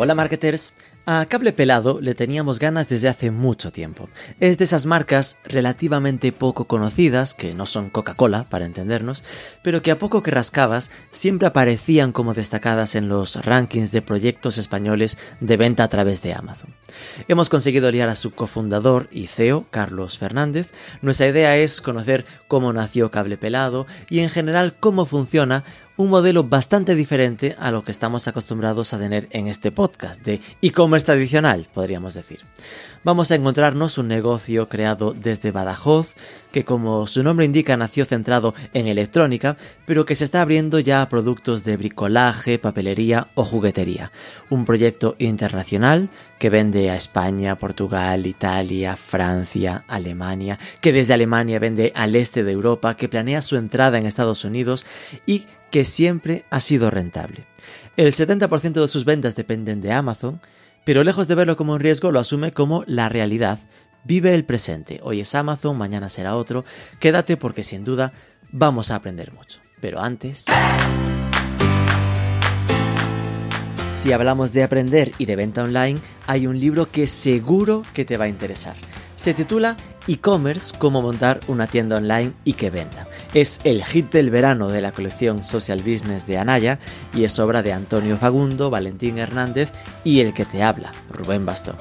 Hola marketers, a Cable Pelado le teníamos ganas desde hace mucho tiempo. Es de esas marcas relativamente poco conocidas, que no son Coca-Cola, para entendernos, pero que a poco que rascabas siempre aparecían como destacadas en los rankings de proyectos españoles de venta a través de Amazon. Hemos conseguido liar a su cofundador y CEO, Carlos Fernández. Nuestra idea es conocer cómo nació Cable Pelado y en general cómo funciona un modelo bastante diferente a lo que estamos acostumbrados a tener en este podcast de e-commerce tradicional, podríamos decir. Vamos a encontrarnos un negocio creado desde Badajoz, que como su nombre indica nació centrado en electrónica, pero que se está abriendo ya a productos de bricolaje, papelería o juguetería. Un proyecto internacional que vende a España, Portugal, Italia, Francia, Alemania, que desde Alemania vende al este de Europa, que planea su entrada en Estados Unidos y que siempre ha sido rentable. El 70% de sus ventas dependen de Amazon, pero lejos de verlo como un riesgo lo asume como la realidad. Vive el presente, hoy es Amazon, mañana será otro, quédate porque sin duda vamos a aprender mucho. Pero antes... Si hablamos de aprender y de venta online, hay un libro que seguro que te va a interesar. Se titula E-commerce, cómo montar una tienda online y que venda. Es el hit del verano de la colección Social Business de Anaya y es obra de Antonio Fagundo, Valentín Hernández y el que te habla, Rubén Bastón.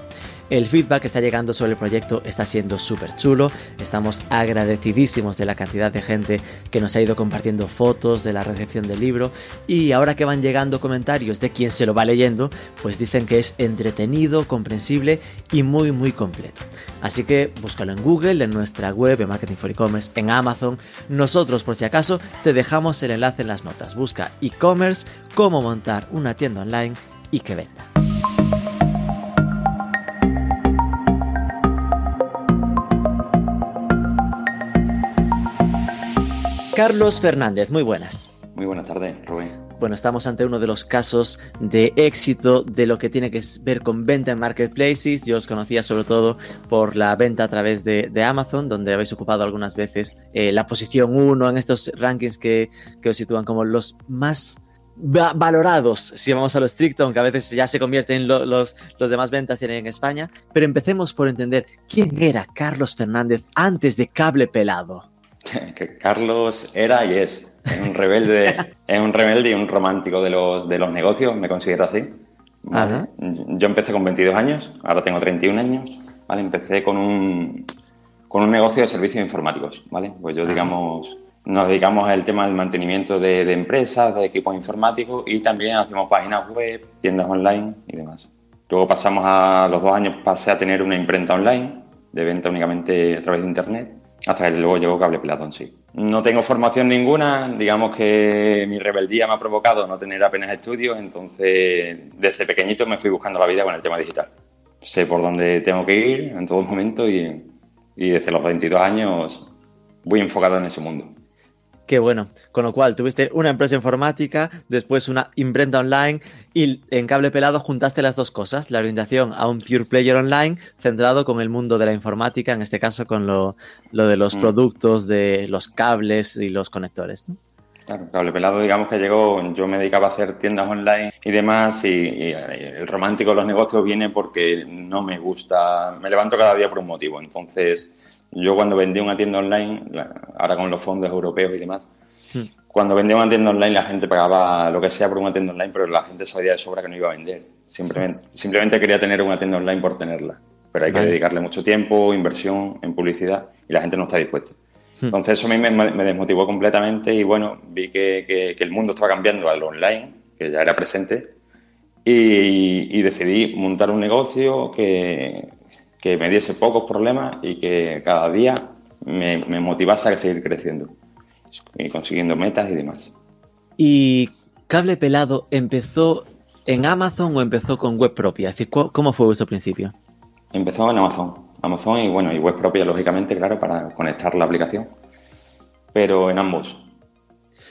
El feedback que está llegando sobre el proyecto está siendo súper chulo. Estamos agradecidísimos de la cantidad de gente que nos ha ido compartiendo fotos de la recepción del libro. Y ahora que van llegando comentarios de quien se lo va leyendo, pues dicen que es entretenido, comprensible y muy muy completo. Así que búscalo en Google, en nuestra web, en Marketing for E-Commerce, en Amazon. Nosotros, por si acaso, te dejamos el enlace en las notas. Busca e-commerce, cómo montar una tienda online y que venda. Carlos Fernández, muy buenas. Muy buenas tardes, Rubén. Bueno, estamos ante uno de los casos de éxito de lo que tiene que ver con venta en marketplaces. Yo os conocía sobre todo por la venta a través de, Amazon, donde habéis ocupado algunas veces eh, la posición 1 en estos rankings que, os sitúan como los más valorados, si vamos a lo estricto, aunque a veces ya se convierten en los, los demás ventas en España. Pero empecemos por entender quién era Carlos Fernández antes de Cable Pelado que Carlos era y es. un rebelde, es un rebelde y un romántico de los, de los negocios, me considero así. Yo empecé con 22 años, ahora tengo 31 años. ¿vale? Empecé con un, con un negocio de servicios informáticos. ¿vale? Pues yo, digamos, nos dedicamos al tema del mantenimiento de, de, empresas, de equipos informáticos y también hacemos páginas web, tiendas online y demás. Luego pasamos a los dos años, pasé a tener una imprenta online de venta únicamente a través de Internet hasta que luego llegó Cable Pelado en sí. No tengo formación ninguna, digamos que mi rebeldía me ha provocado no tener apenas estudios, entonces desde pequeñito me fui buscando la vida con el tema digital. Sé por dónde tengo que ir en todo momento y, y desde los 22 años voy enfocado en ese mundo. Qué bueno. Con lo cual, tuviste una empresa informática, después una imprenta online y en cable pelado juntaste las dos cosas, la orientación a un pure player online centrado con el mundo de la informática, en este caso con lo, de los mm. productos, de los cables y los conectores. Claro, cable pelado, digamos que llegó, yo me dedicaba a hacer tiendas online y demás, y, y, el romántico de los negocios viene porque no me gusta, me levanto cada día por un motivo. Entonces, yo cuando vendí una tienda online, ahora con los fondos europeos y demás, hmm. Cuando vendía una tienda online la gente pagaba lo que sea por una tienda online, pero la gente sabía de sobra que no iba a vender. Simplemente, simplemente quería tener una tienda online por tenerla. Pero hay que dedicarle mucho tiempo, inversión en publicidad y la gente no está dispuesta. Hmm. Entonces eso a mí me, desmotivó completamente y bueno, vi que, que, el mundo estaba cambiando al online, que ya era presente, y, y decidí montar un negocio que, que me diese pocos problemas y que cada día me, motivase a seguir creciendo consiguiendo metas y demás. ¿Y Cable Pelado empezó en Amazon o empezó con web propia? Es decir, ¿cómo fue vuestro principio? Empezó en Amazon. Amazon y bueno, y web propia, lógicamente, claro, para conectar la aplicación. Pero en ambos.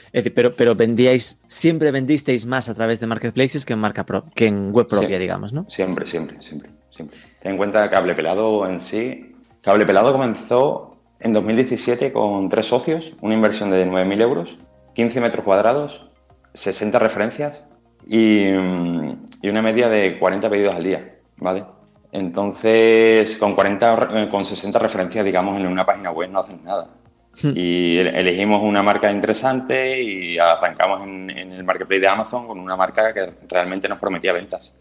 Es decir, pero, pero vendíais, siempre vendisteis más a través de marketplaces que en marca que en web propia, digamos, ¿no? Siempre, siempre, siempre, siempre. Ten en cuenta que Cable Pelado en sí. Cable Pelado comenzó en 2017 con tres socios, una inversión de 9.000 euros, 15 metros cuadrados, 60 referencias y, y una media de 40 pedidos al día, ¿vale? Entonces, con 40, con 60 referencias, digamos, en una página web no hacen nada. Hmm. Y elegimos una marca interesante y arrancamos en, el marketplace de Amazon con una marca que realmente nos prometía ventas.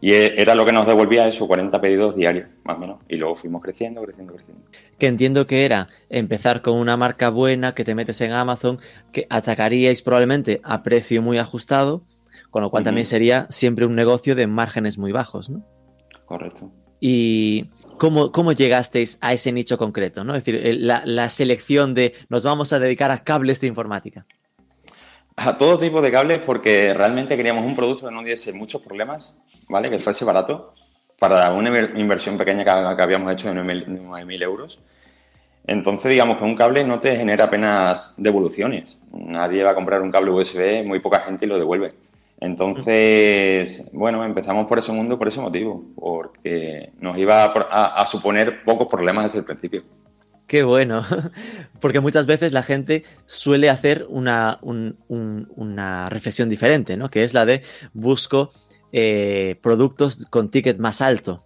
Y e, era lo que nos devolvía esos 40 pedidos diarios, más o menos. Y luego fuimos creciendo, creciendo, creciendo. Que entiendo que era empezar con una marca buena que te metes en Amazon, que atacaríais probablemente a precio muy ajustado, con lo cual también sería siempre un negocio de márgenes muy bajos, ¿no? Correcto. ¿Y cómo, cómo llegasteis a ese nicho concreto? ¿no? Es decir, la, selección de nos vamos a dedicar a cables de informática. A todo tipo de cables porque realmente queríamos un producto que no diese muchos problemas, ¿vale? Que fuese barato para una inversión pequeña que, habíamos hecho de 9.000 euros. Entonces, digamos que un cable no te genera apenas devoluciones. Nadie va a comprar un cable USB, muy poca gente lo devuelve. Entonces, bueno, empezamos por ese mundo por ese motivo, porque nos iba a, suponer pocos problemas desde el principio. Qué bueno, porque muchas veces la gente suele hacer una, una reflexión diferente, ¿no? Que es la de busco eh, productos con ticket más alto.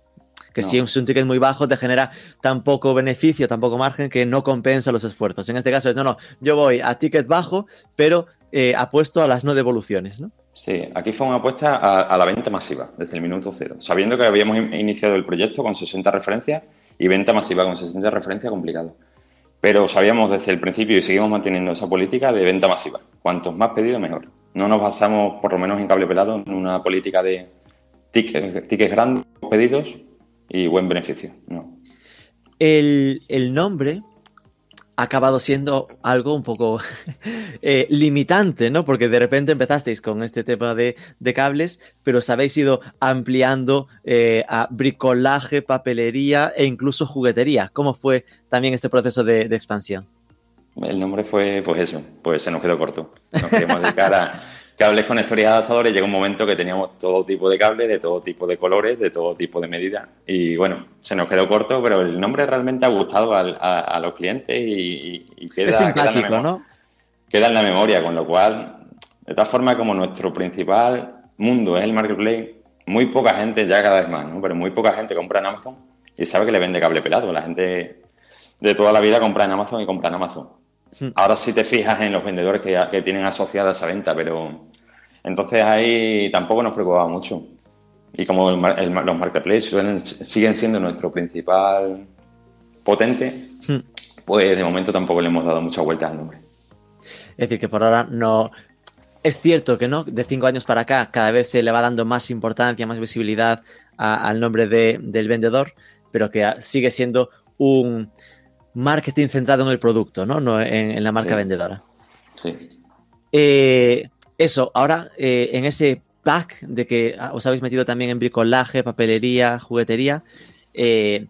Que si es un ticket muy bajo te genera tan poco beneficio, tan poco margen que no compensa los esfuerzos. En este caso es, no, no, yo voy a ticket bajo, pero eh, apuesto a las no devoluciones, ¿no? Sí, aquí fue una apuesta a, la venta masiva desde el minuto cero, sabiendo que habíamos iniciado el proyecto con 60 referencias y venta masiva con 60 referencias complicado. Pero sabíamos desde el principio y seguimos manteniendo esa política de venta masiva. Cuantos más pedidos, mejor. No nos basamos, por lo menos en cable pelado, en una política de tickets, tickets grandes, pedidos y buen beneficio. No. El, el nombre ha acabado siendo algo un poco eh, limitante, ¿no? Porque de repente empezasteis con este tema de, cables, pero os habéis ido ampliando eh, a bricolaje, papelería e incluso juguetería. ¿Cómo fue también este proceso de, de expansión? El nombre fue, pues eso, pues se nos quedó corto. Nos queríamos dedicar a, cables conectores y adaptadores, llega un momento que teníamos todo tipo de cables, de todo tipo de colores, de todo tipo de medidas. Y bueno, se nos quedó corto, pero el nombre realmente ha gustado a, los clientes y, queda, es simpático, queda ¿no? Queda en la memoria, con lo cual, de todas formas, como nuestro principal mundo es el marketplace, muy poca gente, ya cada vez más, ¿no? pero muy poca gente compra en Amazon y sabe que le vende cable pelado. La gente de toda la vida compra en Amazon y compra en Amazon. Hmm. Ahora sí te fijas en los vendedores que, tienen asociada esa venta, pero entonces ahí tampoco nos preocupaba mucho. Y como los marketplaces siguen siendo nuestro principal potente, hmm. pues de momento tampoco le hemos dado mucha vuelta al nombre. Es decir, que por ahora no. Es cierto que no, de cinco años para acá cada vez se le va dando más importancia, más visibilidad al nombre del vendedor, pero que sigue siendo un, marketing centrado en el producto, ¿no? no en, la marca vendedora. Sí. Eh, eso, ahora eh, en ese pack de que os habéis metido también en bricolaje, papelería, juguetería, eh,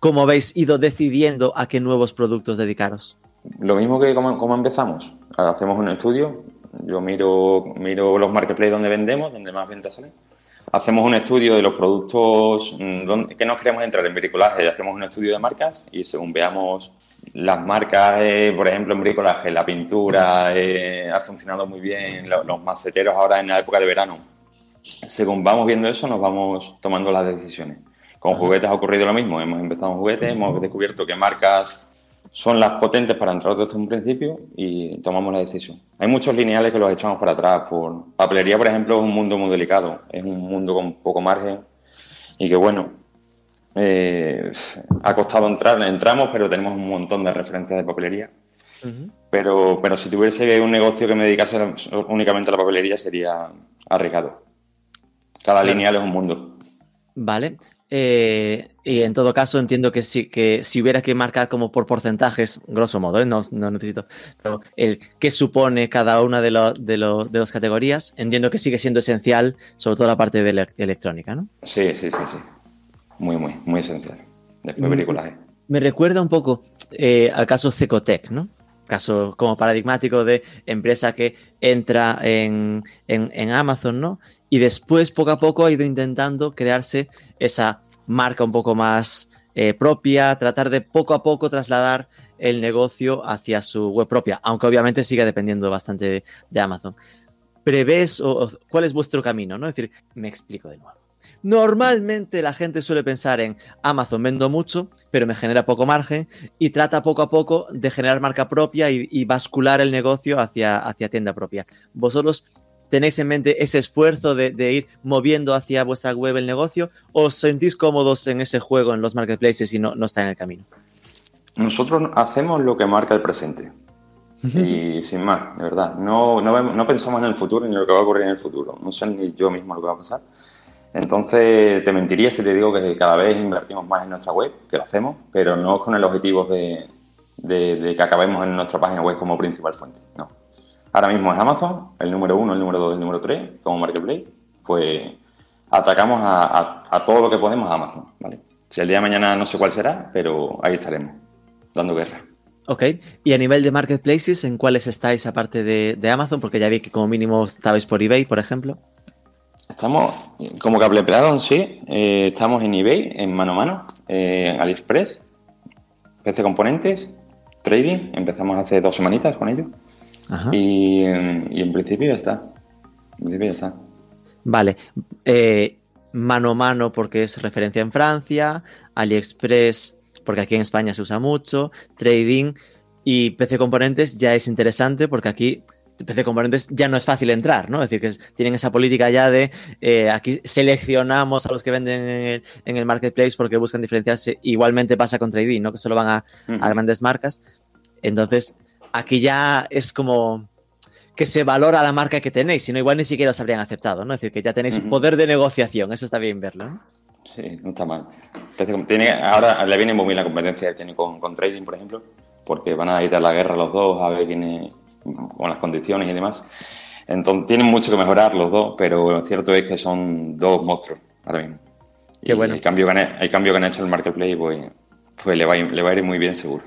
¿cómo habéis ido decidiendo a qué nuevos productos dedicaros? Lo mismo que como, empezamos. Hacemos un estudio, yo miro, miro los marketplaces donde vendemos, donde más ventas salen hacemos un estudio de los productos mm, que nos queremos entrar en bricolaje, hacemos un estudio de marcas y según veamos las marcas, eh, por ejemplo, en bricolaje, la pintura eh, ha funcionado muy bien, los, maceteros ahora en la época de verano. Según vamos viendo eso, nos vamos tomando las decisiones. Con juguetes ha ocurrido lo mismo. Hemos empezado en juguetes, hemos descubierto que marcas son las potentes para entrar desde un principio y tomamos la decisión. Hay muchos lineales que los echamos para atrás. Por papelería, por ejemplo, es un mundo muy delicado, es un mundo con poco margen y que bueno, eh, ha costado entrar, entramos, pero tenemos un montón de referencias de papelería. pero, pero si tuviese un negocio que me dedicase únicamente a la papelería sería arriesgado. Cada lineal es un mundo. Vale. Eh, y en todo caso, entiendo que si, que si hubiera que marcar como por porcentajes, grosso modo, ¿eh? no, necesito, pero el qué supone cada una de, las de, de las categorías, entiendo que sigue siendo esencial, sobre todo la parte de la electrónica, ¿no? Sí, sí, sí, sí. Muy, muy, muy esencial. Después mm, Me recuerda un poco eh, al caso Cecotec, ¿no? Caso como paradigmático de empresa que entra en, en, Amazon, ¿no? Y después, poco a poco, ha ido intentando crearse esa marca un poco más eh, propia, tratar de poco a poco trasladar el negocio hacia su web propia, aunque obviamente siga dependiendo bastante de, Amazon. ¿Prevés o, cuál es vuestro camino? ¿no? Es decir, me explico de nuevo. Normalmente la gente suele pensar en Amazon vendo mucho, pero me genera poco margen y trata poco a poco de generar marca propia y, bascular el negocio hacia, hacia, tienda propia. ¿Vosotros tenéis en mente ese esfuerzo de, ir moviendo hacia vuestra web el negocio o os sentís cómodos en ese juego en los marketplaces y no, no está en el camino? Nosotros hacemos lo que marca el presente. Y sin más, de verdad. No, no, no, pensamos en el futuro ni en lo que va a ocurrir en el futuro. No sé ni yo mismo lo que va a pasar. Entonces, te mentiría si te digo que cada vez invertimos más en nuestra web, que lo hacemos, pero no con el objetivo de, que acabemos en nuestra página web como principal fuente. No. Ahora mismo es Amazon, el número uno, el número dos, el número tres, como Marketplace. Pues atacamos a, a, todo lo que podemos a Amazon. ¿vale? Si el día de mañana no sé cuál será, pero ahí estaremos, dando guerra. Ok, y a nivel de marketplaces, ¿en cuáles estáis aparte de, de Amazon? Porque ya vi que como mínimo estabais por eBay, por ejemplo. Estamos, como cable pelado sí, eh, estamos en eBay, en mano a mano, eh, en AliExpress, PC Componentes, Trading, empezamos hace dos semanitas con ello. Y, en principio ya está. En principio ya está. Vale. Eh, mano a mano porque es referencia en Francia, AliExpress porque aquí en España se usa mucho, Trading y PC Componentes ya es interesante porque aquí PC Componentes ya no es fácil entrar, ¿no? Es decir, que tienen esa política ya de eh, aquí seleccionamos a los que venden en el, marketplace porque buscan diferenciarse. Igualmente pasa con Trading, ¿no? Que solo van a, grandes marcas. Entonces, aquí ya es como que se valora la marca que tenéis, si no, igual ni siquiera os habrían aceptado, ¿no? Es decir, que ya tenéis poder de negociación, eso está bien verlo, ¿no? Sí, no está mal. Tiene, ahora le viene muy bien la competencia que tiene con, con Trading, por ejemplo, porque van a ir a la guerra los dos a ver quién es con las condiciones y demás. Entonces tienen mucho que mejorar los dos, pero lo cierto es que son dos monstruos ahora mismo. Qué bueno. El cambio, que han, el cambio que han hecho en el marketplace pues, pues le, va, le va a ir muy bien seguro.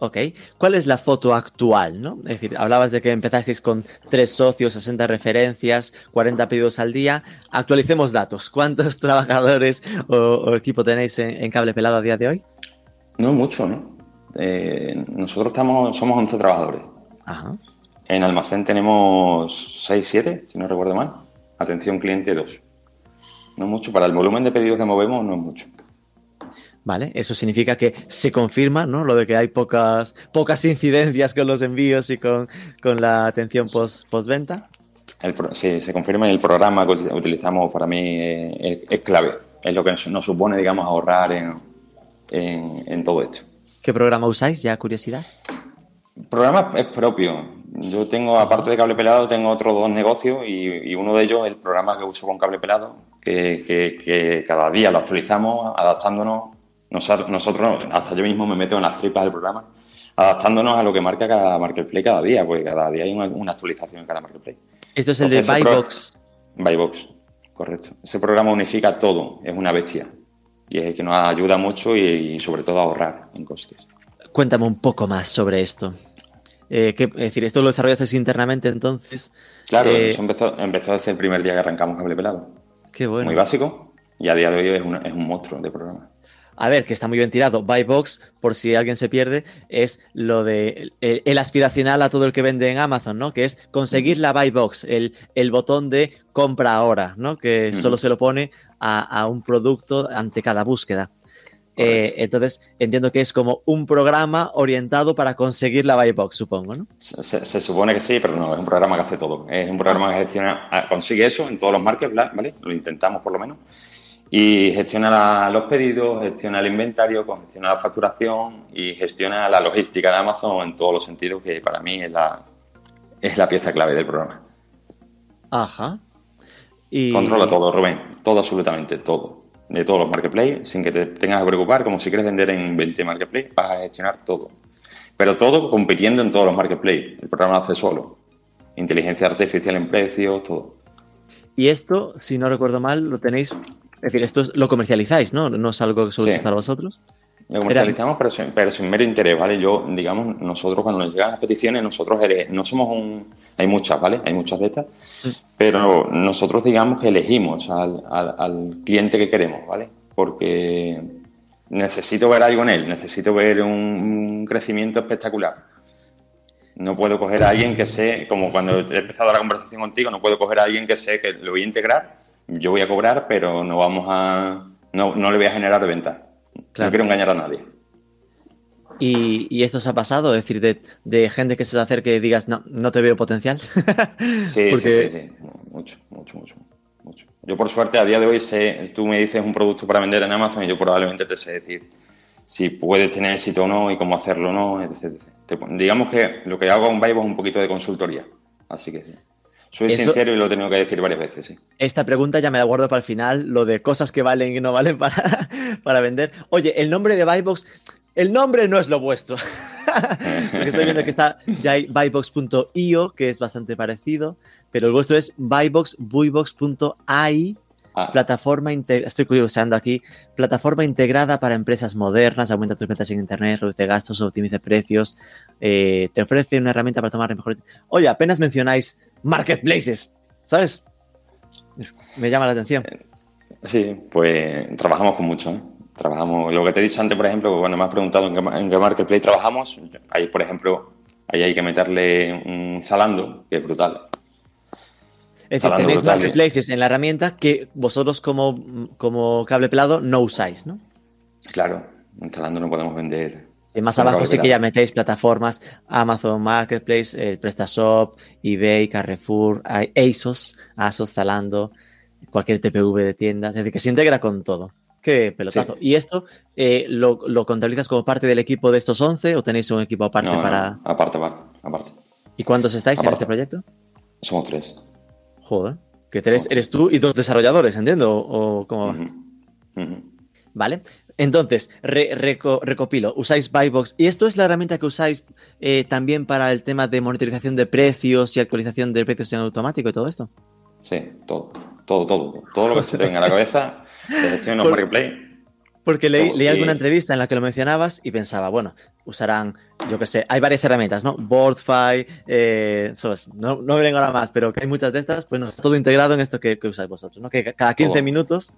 Ok. ¿Cuál es la foto actual? ¿no? Es decir, hablabas de que empezasteis con tres socios, 60 referencias, 40 pedidos al día. Actualicemos datos. ¿Cuántos trabajadores o, equipo tenéis en, cable pelado a día de hoy? No mucho, ¿no? Eh, nosotros estamos, somos 11 trabajadores. En almacén tenemos 6, 7, si no recuerdo mal. Atención cliente 2. No mucho, para el volumen de pedidos que movemos no es mucho. Vale, eso significa que se confirma, ¿no? Lo de que hay pocas, pocas incidencias con los envíos y con, la atención post, postventa. sí, se confirma y el programa que utilizamos para mí es, clave. Es lo que nos supone, digamos, ahorrar en, en todo esto. ¿Qué programa usáis? Ya curiosidad programa es propio. Yo tengo, aparte de cable pelado, tengo otros dos negocios y, uno de ellos es el programa que uso con cable pelado, que, cada día lo actualizamos, adaptándonos. Nosotros, hasta yo mismo me meto en las tripas del programa, adaptándonos a lo que marca cada marketplace cada día, porque cada día hay una, actualización en cada marketplace. Esto es el de Buybox. Buybox, correcto. Ese programa unifica todo, es una bestia. Y es el que nos ayuda mucho y sobre todo a ahorrar en costes. Cuéntame un poco más sobre esto. Eh, es decir, ¿esto lo desarrollaste internamente entonces? Claro, eh, eso empezó, desde el primer día que arrancamos Cable Pelado. Qué bueno. Muy básico y a día de hoy es un, monstruo de programa. A ver, que está muy bien tirado. Box, por si alguien se pierde, es lo de el, aspiracional a todo el que vende en Amazon, ¿no? Que es conseguir la Buy Box, el, el botón de compra ahora, ¿no? Que solo se lo pone a, un producto ante cada búsqueda. Eh, entonces, entiendo que es como un programa orientado para conseguir la buy box, supongo, ¿no? Se, supone que sí, pero no, es un programa que hace todo. Es un programa que gestiona, ah, consigue eso en todos los markets, ¿vale? Lo intentamos por lo menos. Y gestiona los pedidos, gestiona el inventario, gestiona la facturación y gestiona la logística de Amazon en todos los sentidos, que para mí es la, es la pieza clave del programa. Ajá. Y... Controla todo, Rubén. Todo, absolutamente todo de todos los marketplaces sin que te tengas que preocupar, como si quieres vender en 20 marketplaces, vas a gestionar todo. Pero todo compitiendo en todos los marketplaces. El programa lo hace solo. Inteligencia artificial en precios, todo. Y esto, si no recuerdo mal, lo tenéis. Es decir, esto lo comercializáis, ¿no? No es algo que solo para vosotros. Lo comercializamos, pero, sin, pero sin mero interés, ¿vale? Yo, digamos, nosotros cuando nos llegan las peticiones, nosotros no somos un... Hay muchas, ¿vale? Hay muchas de estas, pero nosotros digamos que elegimos al, al, cliente que queremos, ¿vale? Porque necesito ver algo en él, necesito ver un, crecimiento espectacular. No puedo coger a alguien que sé, como cuando he empezado la conversación contigo, no puedo coger a alguien que sé que lo voy a integrar, yo voy a cobrar, pero no vamos a... No, no le voy a generar venta. No quiero engañar a nadie. ¿Y, esto se ha pasado? Es decir, de, gente que se os acerque y digas, no, no te veo potencial. sí, sí, sí, Mucho, mucho, mucho, mucho. Yo, por suerte, a día de hoy sé, tú me dices un producto para vender en Amazon y yo probablemente te sé decir si puedes tener éxito o no y cómo hacerlo o no, etc. digamos que lo que hago con Vibe es un poquito de consultoría. Así que sí. Soy sincero y lo he tenido que decir varias veces, sí. Esta pregunta ya me la guardo para el final, lo de cosas que valen y no valen para, para vender. Oye, el nombre de Buybox, el nombre no es lo vuestro. estoy viendo que está ya hay buybox.io, que es bastante parecido, pero el vuestro es buybox, buybox.ai, ah. plataforma estoy usando aquí, plataforma integrada para empresas modernas, aumenta tus ventas en internet, reduce gastos, optimiza precios, eh, te ofrece una herramienta para tomar mejores. Oye, apenas mencionáis marketplaces, ¿sabes? me llama la atención. Sí, pues trabajamos con mucho. ¿eh? Trabajamos, lo que te he dicho antes, por ejemplo, cuando me has preguntado en qué, marketplace trabajamos, ahí, por ejemplo, ahí hay que meterle un Zalando, que es brutal. Es decir, tenéis marketplaces en la herramienta que vosotros como, como cable pelado no usáis, ¿no? Claro, en Zalando no podemos vender más abajo sí que ya metéis plataformas, Amazon Marketplace, el PrestaShop, eBay, Carrefour, ASOS, ASOS, Zalando, cualquier TPV de tiendas, es decir, que se integra con todo. Qué pelotazo. ¿Y esto eh, lo, contabilizas como parte del equipo de estos 11 o tenéis un equipo aparte para...? aparte, aparte, ¿Y cuántos estáis en este proyecto? Somos tres. Joder. Que tres, eres tú y dos desarrolladores, entiendo, o, cómo va. Vale. Entonces, recopilo, usáis Buybox y esto es la herramienta que usáis eh, también para el tema de monitorización de precios y actualización de precios en automático y todo esto. Sí, todo, todo, todo, todo lo que se te venga a la cabeza de gestión en marketplace. Porque leí, alguna entrevista en la que lo mencionabas y pensaba, bueno, usarán, yo qué sé, hay varias herramientas, ¿no? Boardfy, eh, no, no me vengo ahora más, pero que hay muchas de estas, pues no, está todo integrado en esto que, usáis vosotros, ¿no? Que cada 15 minutos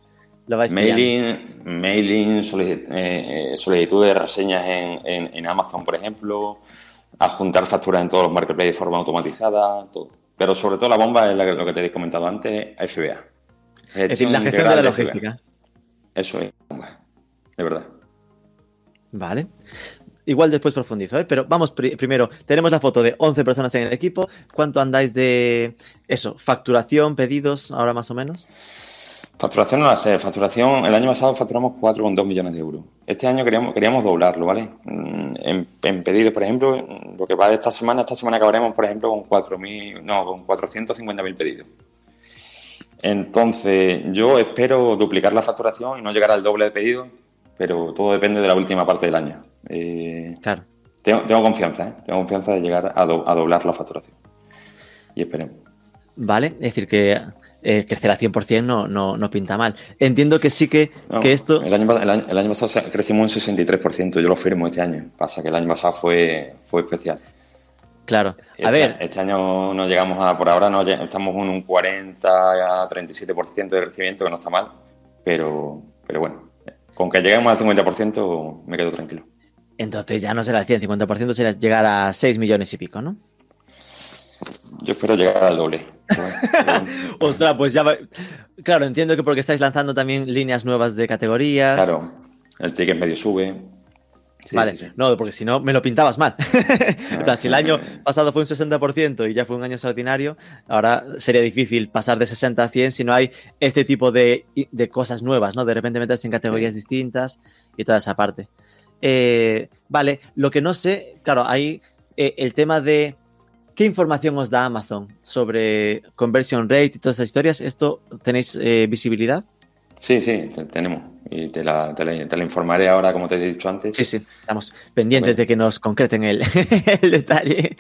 mailing, mailing eh, eh, solicitud de reseñas en, Amazon, por ejemplo, adjuntar facturas en todos los marketplaces de forma automatizada, todo. Pero sobre todo la bomba es lo que te he comentado antes, FBA. es decir, la gestión de la logística. Eso es, de verdad. Vale. Igual después profundizo, ¿eh? pero vamos primero. Tenemos la foto de 11 personas en el equipo. ¿Cuánto andáis de eso? ¿Facturación, pedidos, ahora más o menos? Facturación no la sé. Facturación, el año pasado facturamos 4,2 millones de euros. Este año queríamos, queríamos doblarlo, ¿vale? Mm, en, pedidos, por ejemplo, lo que va de esta semana, esta semana acabaremos, por ejemplo, con 4.000, no, con 450.000 pedidos. Entonces, yo espero duplicar la facturación y no llegar al doble de pedidos, pero todo depende de la última parte del año. Eh, claro. Tengo, confianza, ¿eh? Tengo confianza de llegar a, a doblar la facturación. Y esperemos. Vale, es decir, que eh, crecer al 100% no, no, no, pinta mal. Entiendo que sí que, que esto... El año, el, año, pasado crecimos un 63%, yo lo firmo este año. Pasa que el año pasado fue, fue especial. Claro. A este, ver. Este año no llegamos a, por ahora no estamos en un 40 a 37% de crecimiento, que no está mal, pero, pero bueno, con que lleguemos al 50% me quedo tranquilo. Entonces ya no será el 100, 50% será llegar a 6 millones y pico, ¿no? Yo espero llegar al doble. Ostras, pues ya. Claro, entiendo que porque estáis lanzando también líneas nuevas de categorías. Claro, el ticket medio sube. vale, no, porque si no me lo pintabas mal. si el año pasado fue un 60% y ya fue un año extraordinario, ahora sería difícil pasar de 60 a 100 si no hay este tipo de, cosas nuevas, ¿no? De repente meterse en categorías distintas y toda esa parte. Eh, vale, lo que no sé, claro, hay eh, el tema de ¿Qué información os da Amazon sobre conversion rate y todas esas historias? ¿Esto tenéis eh, visibilidad? Sí, sí, tenemos. Y te la, informaré ahora, como te he dicho antes. Sí, sí, estamos pendientes de que nos concreten el, detalle.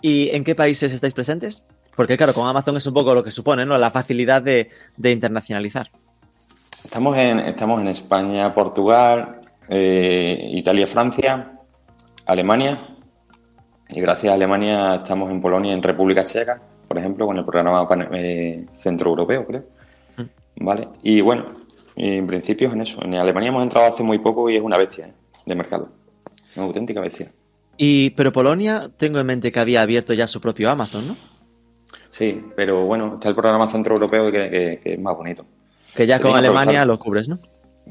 ¿Y en qué países estáis presentes? Porque claro, con Amazon es un poco lo que supone, ¿no? La facilidad de, internacionalizar. Estamos en, estamos en España, Portugal, eh, Italia, Francia, Alemania. Y gracias a Alemania estamos en Polonia, en República Checa, por ejemplo, con el programa eh, Centro Europeo, creo. Mm. Vale. Y bueno, en principio es en eso. En Alemania hemos entrado hace muy poco y es una bestia ¿eh? de mercado. Una auténtica bestia. Y, pero Polonia, tengo en mente que había abierto ya su propio Amazon, ¿no? Sí, pero bueno, está el programa Centro Europeo que, es más bonito. Que ya con Alemania lo cubres, ¿no?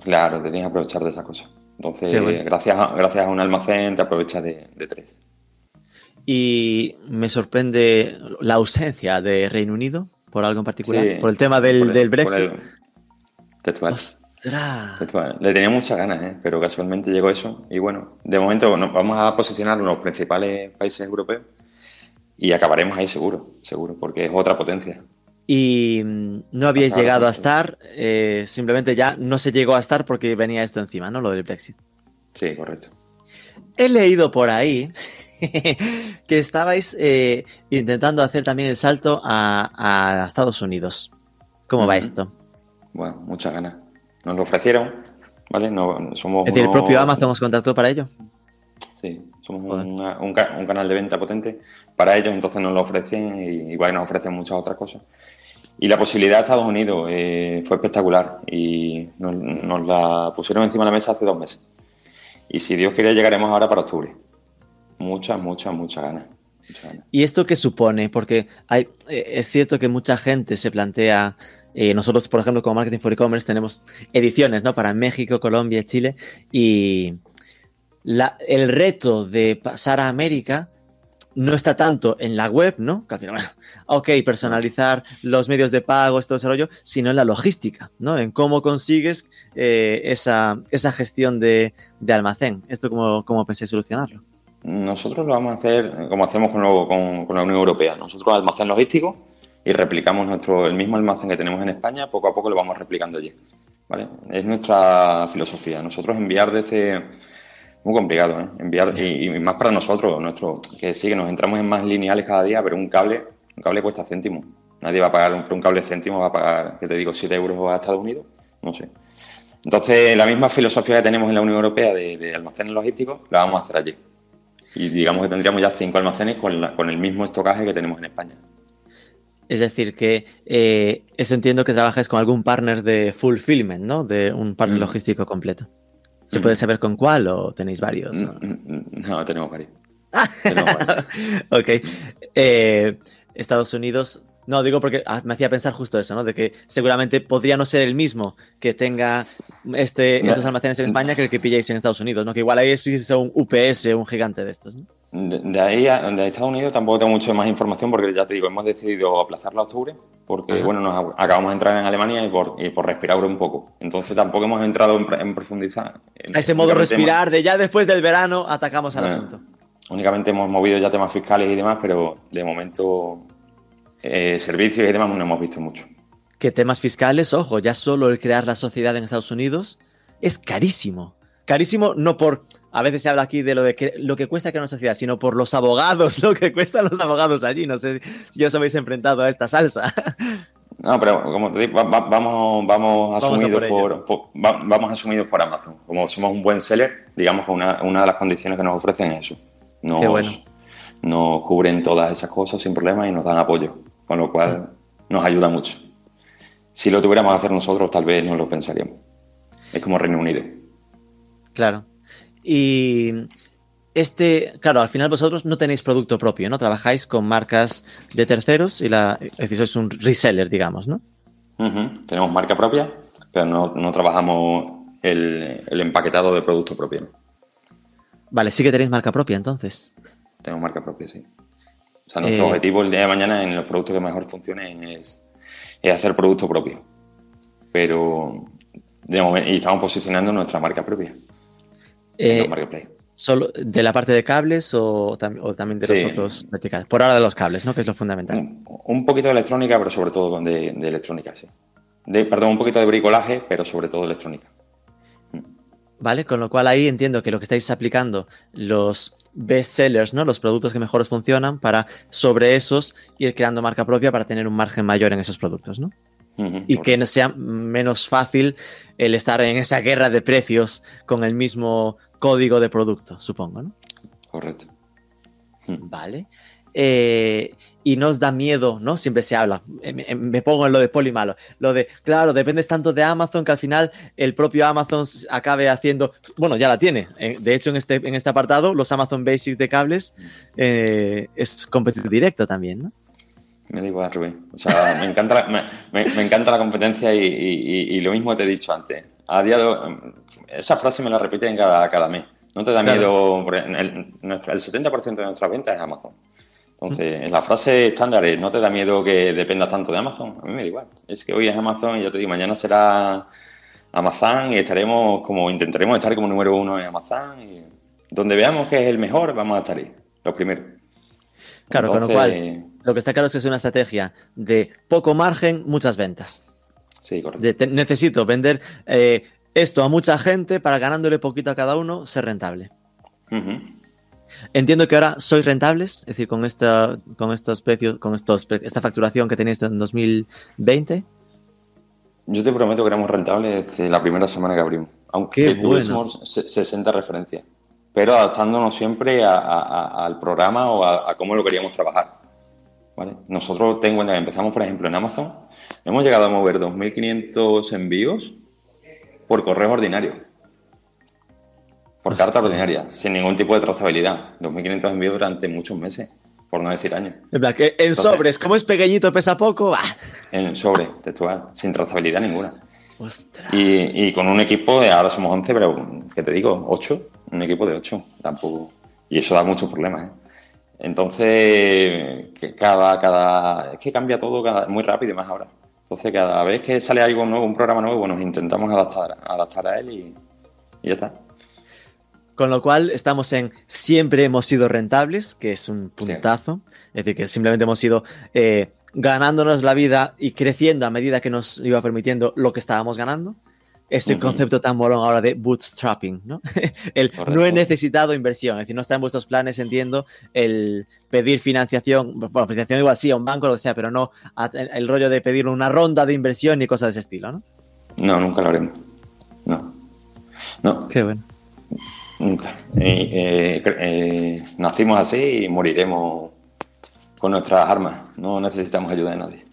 Claro, te tienes que aprovechar de esa cosa. Entonces, gracias, a, gracias a un almacén te aprovechas de, tres. Y me sorprende la ausencia de Reino Unido, por algo en particular, por el tema del, Brexit. Le tenía muchas ganas, ¿eh? pero casualmente llegó eso. Y bueno, de momento vamos a posicionar en los principales países europeos y acabaremos ahí seguro, seguro, porque es otra potencia y mm, no habíais llegado a estar, eh, simplemente ya no se llegó a estar porque venía esto encima, ¿no? Lo del Brexit. Sí, correcto. He leído por ahí que estabais eh, intentando hacer también el salto a, Estados Unidos. ¿Cómo va esto? Bueno, muchas ganas. Nos lo ofrecieron, ¿vale? No, somos es decir, el propio Amazon os contactó para ello. Sí, somos un, canal de venta potente para ellos, entonces nos lo ofrecen y igual nos ofrecen muchas otras cosas. Y la posibilidad de Estados Unidos eh, fue espectacular y nos, la pusieron encima de la mesa hace dos meses. Y si Dios quiere, llegaremos ahora para octubre. Muchas, muchas, muchas ganas. ¿Y esto qué supone? Porque hay, eh, es cierto que mucha gente se plantea, eh, nosotros por ejemplo como Marketing for E-Commerce tenemos ediciones ¿no? para México, Colombia, Chile y la, el reto de pasar a América no está tanto en la web, ¿no? Que al final, bueno, ok, personalizar los medios de pago, este desarrollo, sino en la logística, ¿no? En cómo consigues eh, esa, esa, gestión de, almacén. ¿Esto cómo, cómo pensáis solucionarlo? Nosotros lo vamos a hacer como hacemos con, con, la Unión Europea. Nosotros almacén logístico y replicamos nuestro, el mismo almacén que tenemos en España, poco a poco lo vamos replicando allí. ¿vale? Es nuestra filosofía. Nosotros enviar desde muy complicado, ¿eh? Enviar, y, más para nosotros, nuestro, que sí, que nos entramos en más lineales cada día, pero un cable, un cable cuesta céntimos. Nadie va a pagar un, un cable céntimo, va a pagar, que te digo, 7 euros a Estados Unidos, no sé. Entonces, la misma filosofía que tenemos en la Unión Europea de, almacenes logísticos, la vamos a hacer allí. Y digamos que tendríamos ya cinco almacenes con, con el mismo estocaje que tenemos en España. Es decir, que eh, es entiendo que trabajáis con algún partner de fulfillment, ¿no? De un partner mm. logístico completo. ¿Se puede saber con cuál o tenéis varios? No, tenemos varios. ok. Eh, Estados Unidos. No, digo porque ah, me hacía pensar justo eso, ¿no? De que seguramente podría no ser el mismo que tenga este, estos almacenes en España que el que pilláis en Estados Unidos, ¿no? Que igual ahí es un UPS, un gigante de estos, ¿no? De, ahí a de Estados Unidos tampoco tengo mucho más información porque ya te digo, hemos decidido aplazarlo a octubre porque, bueno, nos acabamos de entrar en Alemania y por, por respirar un poco. Entonces tampoco hemos entrado en, profundizar. a ese modo respirar de ya después del verano atacamos al eh, asunto. Únicamente hemos movido ya temas fiscales y demás, pero de momento eh, servicios y demás no hemos visto mucho. ¿Qué temas fiscales? Ojo, ya solo el crear la sociedad en Estados Unidos es carísimo. Carísimo no por a veces se habla aquí de lo de que, lo que cuesta crear una sociedad, sino por los abogados, lo que cuestan los abogados allí. No sé si os habéis enfrentado a esta salsa. No, pero como te digo, vamos, vamos, asumidos por, vamos asumidos por Amazon. Como somos un buen seller, digamos que una, de las condiciones que nos ofrecen es eso. Nos, Qué bueno. nos cubren todas esas cosas sin problema y nos dan apoyo, con lo cual nos ayuda mucho. Si lo tuviéramos que hacer nosotros, tal vez no lo pensaríamos. Es como Reino Unido. Claro. Y este, claro, al final vosotros no tenéis producto propio, ¿no? Trabajáis con marcas de terceros y la, es decir, sois un reseller, digamos, ¿no? Tenemos marca propia, pero no, trabajamos el, empaquetado de producto propio. Vale, sí que tenéis marca propia entonces. Tenemos marca propia, sí. O sea, nuestro eh, objetivo el día de mañana en los productos que mejor funcionen es, hacer producto propio. Pero de momento, y estamos posicionando nuestra marca propia. Eh, ¿Solo de la parte de cables o, también de los otros verticales? Por ahora de los cables, ¿no? Que es lo fundamental. Un, poquito de electrónica, pero sobre todo de, electrónica, sí. De, perdón, un poquito de bricolaje, pero sobre todo electrónica. Vale, con lo cual ahí entiendo que lo que estáis aplicando, los best sellers, ¿no? Los productos que mejor funcionan para sobre esos ir creando marca propia para tener un margen mayor en esos productos, ¿no? y que no sea menos fácil el estar en esa guerra de precios con el mismo código de producto, supongo, ¿no? Correcto. Vale. Eh, y nos da miedo, ¿no? Siempre se habla, me, pongo en lo de poli malo, lo de, claro, dependes tanto de Amazon que al final el propio Amazon acabe haciendo, bueno, ya la tiene, de hecho en este, en este apartado, los Amazon Basics de cables eh, es competitivo directo también, ¿no? Me da igual, Rubén. O sea, me encanta, me, encanta la competencia y, lo mismo te he dicho antes. A día de esa frase me la repiten cada, cada mes. No te da miedo, el, el 70% de nuestras ventas es Amazon. Entonces, la frase estándar es, no te da miedo que dependas tanto de Amazon. A mí me da igual. Es que hoy es Amazon y yo te digo, mañana será Amazon y estaremos como, intentaremos estar como número uno en Amazon. Y donde veamos que es el mejor, vamos a estar ahí, los primeros. Claro, con lo cual, lo que está claro es que es una estrategia de poco margen, muchas ventas. Sí, correcto. necesito vender eh, esto a mucha gente para ganándole poquito a cada uno, ser rentable. Entiendo que ahora sois rentables, es decir, con esta, con estos precios, con estos, esta facturación que tenéis en 2020. Yo te prometo que éramos rentables desde la primera semana que abrimos, aunque tuviésemos 60 referencias pero adaptándonos siempre al programa o a, cómo lo queríamos trabajar. Nosotros, tengo cuenta que empezamos, por ejemplo, en Amazon, hemos llegado a mover 2.500 envíos por correo ordinario. Por carta ordinaria, sin ningún tipo de trazabilidad. 2.500 envíos durante muchos meses, por no decir años. En, sobres, como es pequeñito, pesa poco, En sobre, textual, sin trazabilidad ninguna. Y, y, con un equipo de, ahora somos 11, pero, ¿qué te digo? 8 un equipo de ocho, tampoco. Y eso da muchos problemas, ¿eh? Entonces, cada, cada, es que cambia todo cada, muy rápido y más ahora. Entonces, cada vez que sale algo nuevo, un programa nuevo, nos intentamos adaptar, adaptar a él y, ya está. Con lo cual, estamos en siempre hemos sido rentables, que es un puntazo. Es decir, que simplemente hemos ido eh, ganándonos la vida y creciendo a medida que nos iba permitiendo lo que estábamos ganando ese concepto tan molón ahora de bootstrapping, ¿no? el no he necesitado inversión, es decir, no está en vuestros planes, entiendo, el pedir financiación, bueno, financiación igual sí, a un banco, lo que sea, pero no el rollo de pedir una ronda de inversión ni cosas de ese estilo, ¿no? No, nunca lo haremos. No. No. Qué bueno. Nunca. Eh, eh, nacimos así y moriremos con nuestras armas. No necesitamos ayuda de nadie.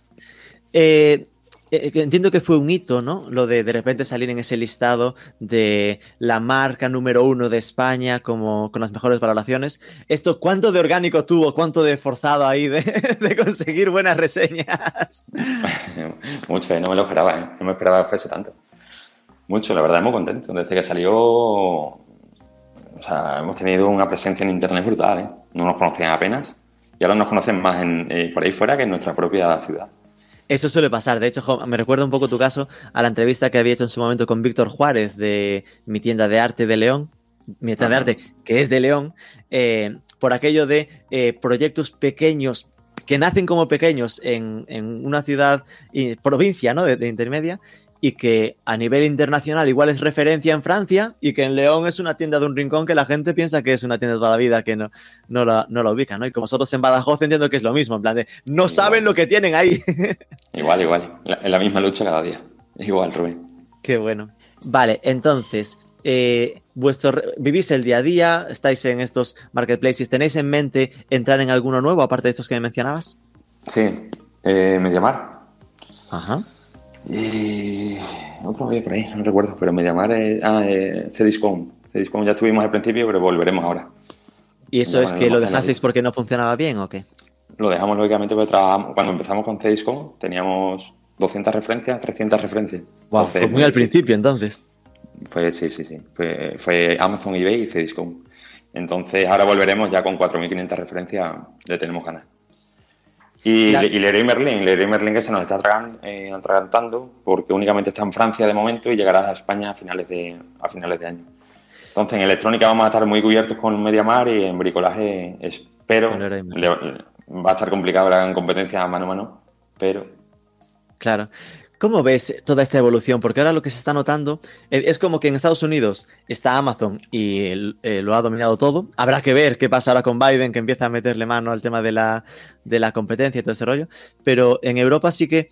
Eh, entiendo que fue un hito, ¿no? Lo de de repente salir en ese listado de la marca número uno de España como con las mejores valoraciones. ¿Esto cuánto de orgánico tuvo? ¿Cuánto de forzado ahí de, conseguir buenas reseñas? Mucho, no me lo esperaba, ¿eh? No me esperaba que fuese tanto. Mucho, la verdad, muy contento. Desde que salió, o sea, hemos tenido una presencia en Internet brutal, ¿eh? No nos conocían apenas y ahora nos conocen más en, por ahí fuera que en nuestra propia ciudad. Eso suele pasar. De hecho, me recuerda un poco tu caso a la entrevista que había hecho en su momento con Víctor Juárez de mi tienda de arte de León, mi tienda de arte que es de León, eh, por aquello de eh, proyectos pequeños que nacen como pequeños en, una ciudad y provincia ¿no? de intermedia y que a nivel internacional igual es referencia en Francia y que en León es una tienda de un rincón que la gente piensa que es una tienda de toda la vida, que no, no, la, no la ubica, ¿no? Y como nosotros en Badajoz entiendo que es lo mismo, en plan de, no saben lo que tienen ahí. igual, igual, en la misma lucha cada día. Igual, Rubén. Qué bueno. Vale, entonces, eh, vuestro, vivís el día a día, estáis en estos marketplaces, ¿tenéis en mente entrar en alguno nuevo aparte de estos que me mencionabas? Sí, eh, Mediamar. Ajá. Y otro había por ahí, no recuerdo, pero me llamaron ah, eh, Cdiscom. Cdiscom ya estuvimos al principio, pero volveremos ahora. ¿Y eso es que lo dejasteis porque no funcionaba bien o qué? Lo dejamos lógicamente porque trabajamos, cuando empezamos con Cdiscom teníamos 200 referencias, 300 referencias. fue muy al principio entonces. Fue, sí, sí, sí. Fue, fue Amazon, eBay y Cdiscom. Entonces ahora volveremos ya con 4.500 referencias, le tenemos ganas. Y, Leroy Merlin, Leroy Merlin que se nos está eh, atragantando porque únicamente está en Francia de momento y llegará a España a finales de, a finales de año. Entonces en electrónica vamos a estar muy cubiertos con Mediamar y en bricolaje espero, va a estar complicado la competencia mano a mano, pero... Claro. ¿Cómo ves toda esta evolución? Porque ahora lo que se está notando eh, es como que en Estados Unidos está Amazon y eh, lo ha dominado todo. Habrá que ver qué pasa ahora con Biden, que empieza a meterle mano al tema de la, de la competencia y todo ese rollo. Pero en Europa sí que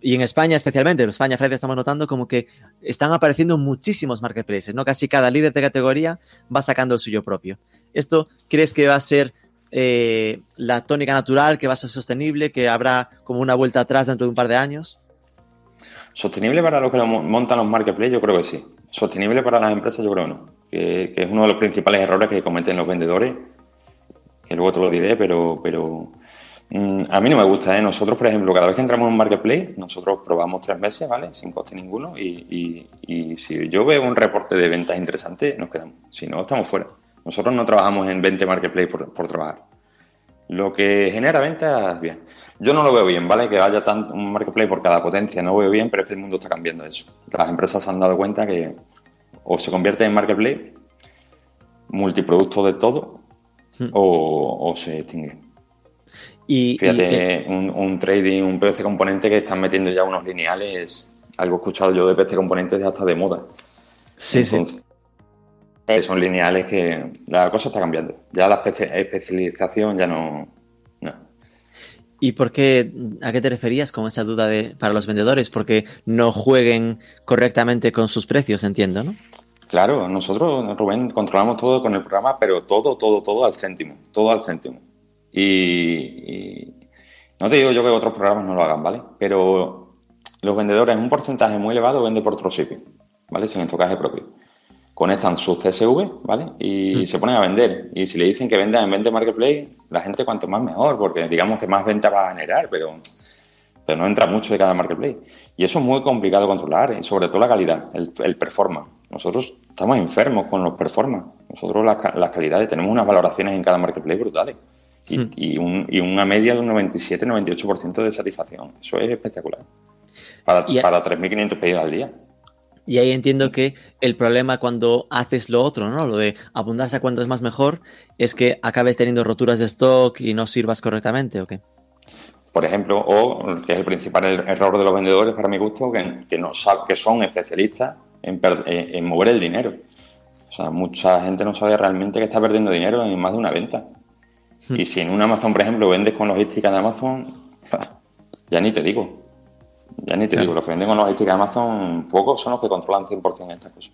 y en España especialmente, en España, Francia, estamos notando como que están apareciendo muchísimos marketplaces, ¿no? Casi cada líder de categoría va sacando el suyo propio. ¿Esto crees que va a ser eh, la tónica natural, que va a ser sostenible, que habrá como una vuelta atrás dentro de un par de años? Sostenible para lo que montan los marketplaces, yo creo que sí. Sostenible para las empresas, yo creo que no. Que, es uno de los principales errores que cometen los vendedores, que luego te lo diré, pero, pero mm, a mí no me gusta. ¿eh? Nosotros, por ejemplo, cada vez que entramos en un marketplace, nosotros probamos tres meses, ¿vale? Sin coste ninguno. Y, y si yo veo un reporte de ventas interesante, nos quedamos. Si no, estamos fuera. Nosotros no trabajamos en 20 marketplaces por, trabajar. Lo que genera ventas, bien. Yo no lo veo bien, ¿vale? Que haya tanto un marketplace por cada potencia, no lo veo bien, pero es que el mundo está cambiando eso. Las empresas se han dado cuenta que o se convierte en marketplace, multiproducto de todo, hmm. o, se extingue. Y, Fíjate, un, trading, un PC componente que están metiendo ya unos lineales, algo escuchado yo de PC componentes hasta de moda. Sí, sí que son lineales que la cosa está cambiando. Ya la especialización ya no, ¿Y por qué, a qué te referías con esa duda de, para los vendedores? Porque no jueguen correctamente con sus precios, entiendo, ¿no? Claro, nosotros, Rubén, controlamos todo con el programa, pero todo, todo, todo al céntimo, todo al céntimo. Y, no te digo yo que otros programas no lo hagan, ¿vale? Pero los vendedores, en un porcentaje muy elevado, venden por dropshipping, ¿vale? Sin estocaje propio conectan su CSV, ¿vale? Y mm. se ponen a vender. Y si le dicen que vendan en venta marketplace, la gente cuanto más mejor, porque digamos que más venta va a generar, pero, pero no entra mucho de cada marketplace. Y eso es muy complicado de controlar, y sobre todo la calidad, el, el performance. Nosotros estamos enfermos con los performance. Nosotros las, calidades, tenemos unas valoraciones en cada marketplace brutales. Y, mm. y, un, y una media de un 97-98% de satisfacción. Eso es espectacular. Para, para 3.500 pedidos al día. Y ahí entiendo que el problema cuando haces lo otro, ¿no? Lo de abundarse a cuanto es más mejor, es que acabes teniendo roturas de stock y no sirvas correctamente, ¿o qué? Por ejemplo, o que es el principal er-, error de los vendedores para mi gusto, que, que, no, que son especialistas en, en, mover el dinero. O sea, mucha gente no sabe realmente que está perdiendo dinero en más de una venta. Hmm. Y si en un Amazon, por ejemplo, vendes con logística de Amazon, ya ni te digo. Ya ni te digo, los que venden con logística de Amazon, pocos son los que controlan 100% estas cosas.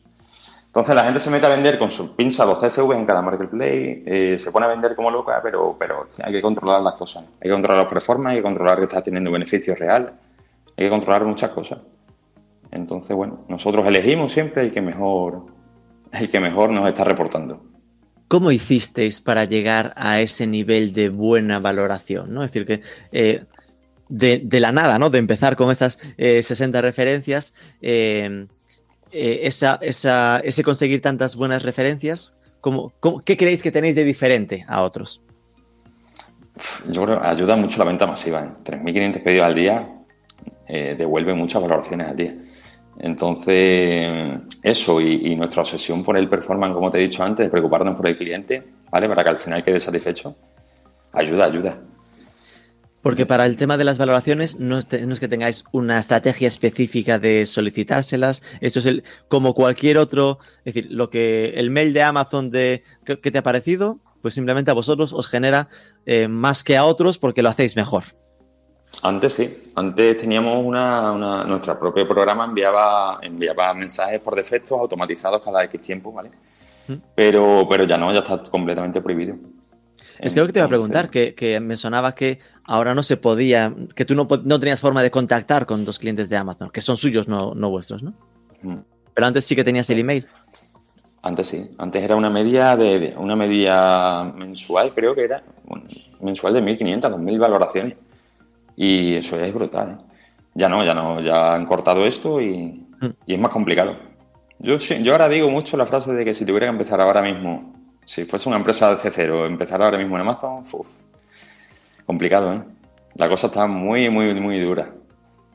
Entonces la gente se mete a vender con su pincha los CSV en cada marketplace, eh, se pone a vender como loca, pero, pero hay que controlar las cosas. Hay que controlar los performance, hay que controlar que está teniendo beneficios reales, hay que controlar muchas cosas. Entonces, bueno, nosotros elegimos siempre el que mejor, el que mejor nos está reportando. ¿Cómo hicisteis para llegar a ese nivel de buena valoración? ¿no? Es decir, que eh, de, la nada, ¿no? De empezar con esas 60 eh, referencias, eh, eh, esa, ese conseguir tantas buenas referencias, ¿cómo, qué creéis que tenéis de diferente a otros? Yo creo que ayuda mucho la venta masiva. 3.500 pedidos al día devuelve muchas valoraciones al día. Entonces, eso y, nuestra obsesión por el performance, como te he dicho antes, preocuparnos por el cliente, ¿vale? Para que al final quede satisfecho, ayuda, ayuda. Porque para el tema de las valoraciones no es, que tengáis una estrategia específica de solicitárselas. Esto es el, como cualquier otro, es decir, lo que el mail de Amazon de que, te ha parecido, pues simplemente a vosotros os genera eh, más que a otros porque lo hacéis mejor. Antes sí, antes teníamos una, nuestro propio programa enviaba, enviaba mensajes por defecto automatizados cada X tiempo, ¿vale? Pero, pero ya no, ya está completamente prohibido. Es que lo que te iba a preguntar, que, me sonaba que ahora no se podía, que tú no, tenías forma de contactar con dos clientes de Amazon, que son suyos, no, vuestros, ¿no? Pero antes sí que tenías el email. Antes sí, antes era una media de, una media mensual, creo que era, mensual de 1.500, 2.000 valoraciones. Y eso es brutal. ¿eh? Ya no, ya no, ya han cortado esto y, mm. y es más complicado. Yo, yo ahora digo mucho la frase de que si tuviera que empezar ahora mismo si fuese una empresa de C0, empezar ahora mismo en Amazon, uf, complicado, ¿eh? La cosa está muy, muy, muy dura.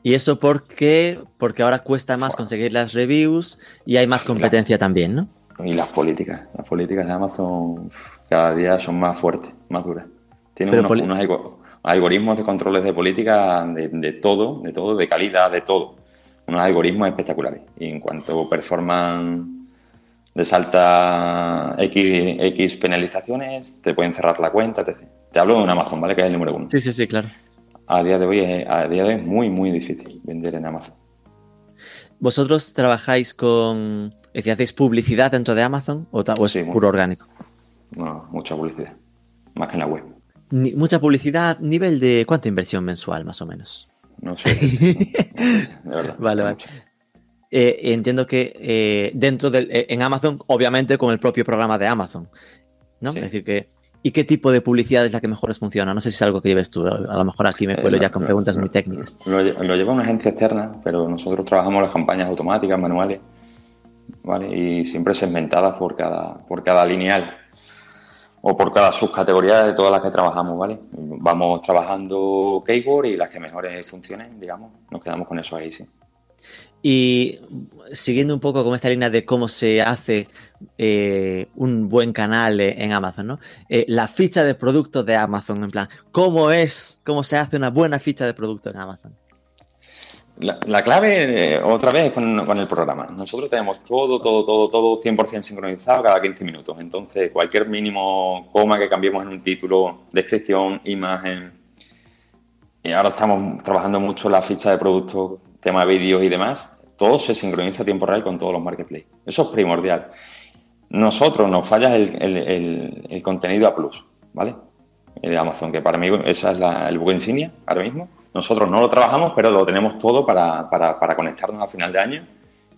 ¿Y eso por qué? Porque ahora cuesta más conseguir las reviews y hay más competencia también, ¿no? Y las políticas. Las políticas de Amazon cada día son más fuertes, más duras. Tienen unos, algoritmos de controles de política de, de, todo, de todo, de calidad, de todo. Unos algoritmos espectaculares. Y en cuanto performan de salta X, X penalizaciones, te pueden cerrar la cuenta, etc. Te hablo de un Amazon, ¿vale? Que es el número uno. Sí, sí, sí, claro. a día de hoy es, a día de hoy es muy, muy difícil vender en Amazon. ¿Vosotros trabajáis con, es decir, hacéis publicidad dentro de Amazon o, es puro orgánico? No, mucha publicidad, más que en la web. mucha publicidad, nivel de cuánta inversión mensual más o menos. No sé. de verdad. Vale, vale. Eh, entiendo que eh, dentro del, eh, en Amazon, obviamente con el propio programa de Amazon, ¿no? Es decir que ¿Y qué tipo de publicidad es la que mejor funciona? No sé si es algo que lleves tú. A lo mejor aquí me cuelo ya con preguntas muy técnicas. Lo, lleva una agencia externa, pero nosotros trabajamos las campañas automáticas, manuales, ¿vale? Y siempre segmentadas por cada, por cada lineal o por cada subcategoría de todas las que trabajamos, ¿vale? Vamos trabajando keyword y las que mejores funcionen, digamos, nos quedamos con eso ahí, sí. Y siguiendo un poco con esta línea de cómo se hace eh, un buen canal en Amazon, ¿no? Eh, la ficha de producto de Amazon, en plan, ¿cómo es, cómo se hace una buena ficha de producto en Amazon? La, clave, eh, otra vez, es con, el programa. Nosotros tenemos todo, todo, todo, todo 100% sincronizado cada 15 minutos. Entonces, cualquier mínimo coma que cambiemos en un título, descripción, imagen. Y ahora estamos trabajando mucho la ficha de producto tema vídeos y demás, todo se sincroniza a tiempo real con todos los marketplaces. Eso es primordial. Nosotros nos falla el, contenido a plus, ¿vale? De Amazon, que para mí esa es la, el buque insignia ahora mismo. Nosotros no lo trabajamos, pero lo tenemos todo para, conectarnos a final de año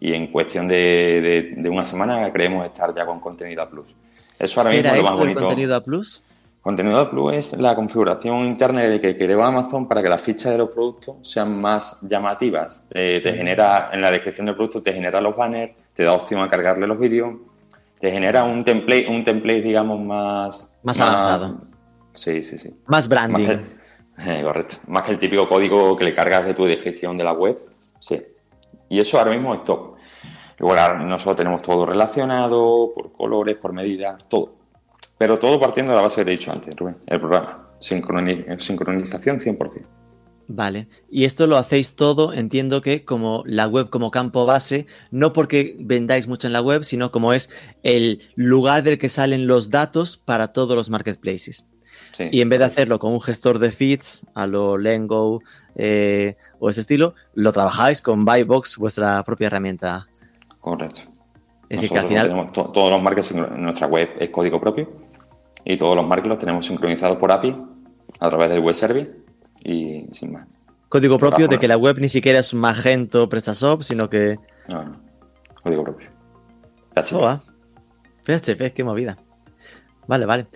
y en cuestión de, una semana creemos estar ya con contenido a plus. Eso ahora mismo es lo más bonito. contenido a plus? Contenido Plus es la configuración interna que creó Amazon para que las fichas de los productos sean más llamativas. te genera, en la descripción del producto, te genera los banners, te da opción a cargarle los vídeos, te genera un template, un template, digamos, más... Más, avanzado. Sí, sí, sí. Más branding. Eh, correcto. Más que el típico código que le cargas de tu descripción de la web. Sí. Y eso ahora mismo es top. Luego nosotros tenemos todo relacionado, por colores, por medidas, todo. Pero todo partiendo de la base que te he dicho antes, Rubén, el programa. sincronización 100%. Vale, y esto lo hacéis todo, entiendo que como la web como campo base, no porque vendáis mucho en la web, sino como es el lugar del que salen los datos para todos los marketplaces. y en vez de hacerlo con un gestor de feeds a lo Lengo eh, o ese estilo, lo trabajáis con Buybox, vuestra propia herramienta. Correcto. Es decir, que al final. todos los markets en nuestra web es código propio y todos los marcos los tenemos sincronizados por API a través del web service y sin más. Código propio de que la web ni siquiera es Magento PrestaShop, sino que. No, no. Código propio. PHP. Oh, PHP, qué movida. Vale, vale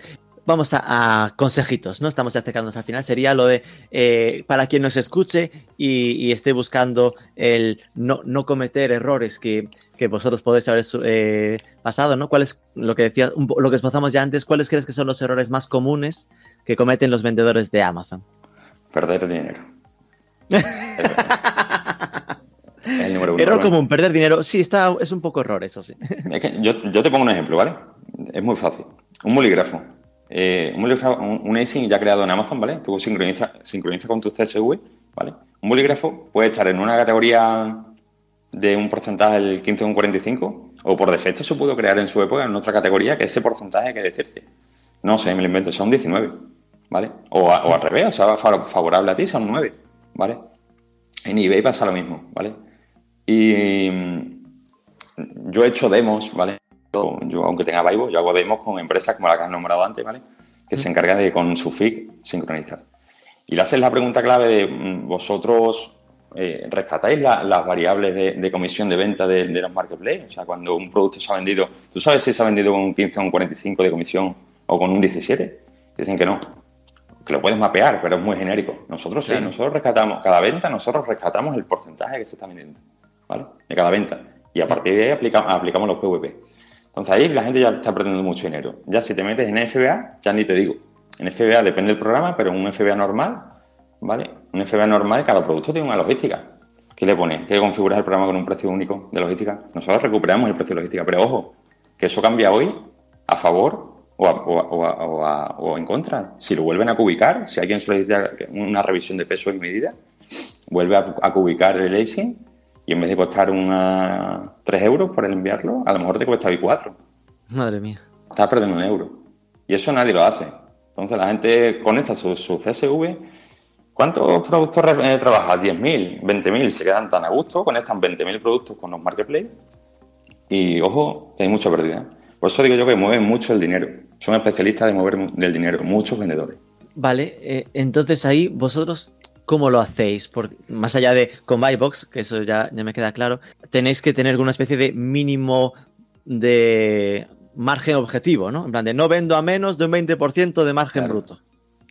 vamos a, consejitos, ¿no? Estamos acercándonos al final. Sería lo de, eh, para quien nos escuche y, esté buscando el no, no cometer errores que, vosotros podéis haber eh, pasado, ¿no? ¿Cuál es lo que decía, lo que esbozamos ya antes, cuáles crees que son los errores más comunes que cometen los vendedores de Amazon? Perder dinero. error común, perder dinero. Sí, está, es un poco error, eso sí. yo, yo te pongo un ejemplo, ¿vale? Es muy fácil. Un bolígrafo eh, un, un, async ya creado en Amazon, ¿vale? Tú sincroniza, sincroniza con tu CSV, ¿vale? Un bolígrafo puede estar en una categoría de un porcentaje del 15 o un 45, o por defecto se pudo crear en su época en otra categoría que ese porcentaje hay que decirte. No sé, me lo invento, son 19, ¿vale? O, al revés, o sea, favorable a ti son 9, ¿vale? En eBay pasa lo mismo, ¿vale? Y mm, yo he hecho demos, ¿vale? Yo, aunque tenga Vivo, yo hago demos con empresas como la que has nombrado antes, ¿vale? Que se encargan de con su FIC sincronizar. Y le haces la pregunta clave de mm, vosotros eh, rescatáis las variables de, comisión de venta de, los marketplaces. O sea, cuando un producto se ha vendido, ¿tú sabes si se ha vendido con un 15 o un 45 de comisión o con un 17? Dicen que no. Que lo puedes mapear, pero es muy genérico. Nosotros sí, nosotros rescatamos, cada venta, nosotros rescatamos el porcentaje que se está vendiendo, ¿vale? De cada venta. Y a partir de ahí aplicamos, aplicamos los PVP. Entonces ahí la gente ya está perdiendo mucho dinero. Ya si te metes en FBA, ya ni te digo. En FBA depende del programa, pero en un FBA normal, ¿vale? Un FBA normal, cada producto tiene una logística. ¿Qué le pones? ¿Qué configuras el programa con un precio único de logística? Nosotros recuperamos el precio de logística, pero ojo, que eso cambia hoy a favor o, en contra. Si lo vuelven a cubicar, si alguien solicita una revisión de pesos y medidas, vuelve a, cubicar el leasing y en vez de costar una 3 euros por enviarlo, a lo mejor te cuesta 4. Madre mía. Estás perdiendo un euro. Y eso nadie lo hace. Entonces la gente conecta su, CSV ¿Cuántos productos eh, trabajas? 10.000, 20.000, se quedan tan a gusto, conectan 20.000 productos con los marketplaces y, ojo, hay mucha pérdida. Por eso digo yo que mueven mucho el dinero. Son especialistas de mover del dinero, muchos vendedores. Vale, eh, entonces ahí vosotros ¿Cómo lo hacéis? Porque más allá de con Buybox, que eso ya, ya me queda claro, tenéis que tener alguna especie de mínimo de margen objetivo, ¿no? En plan de no vendo a menos de un 20% de margen bruto.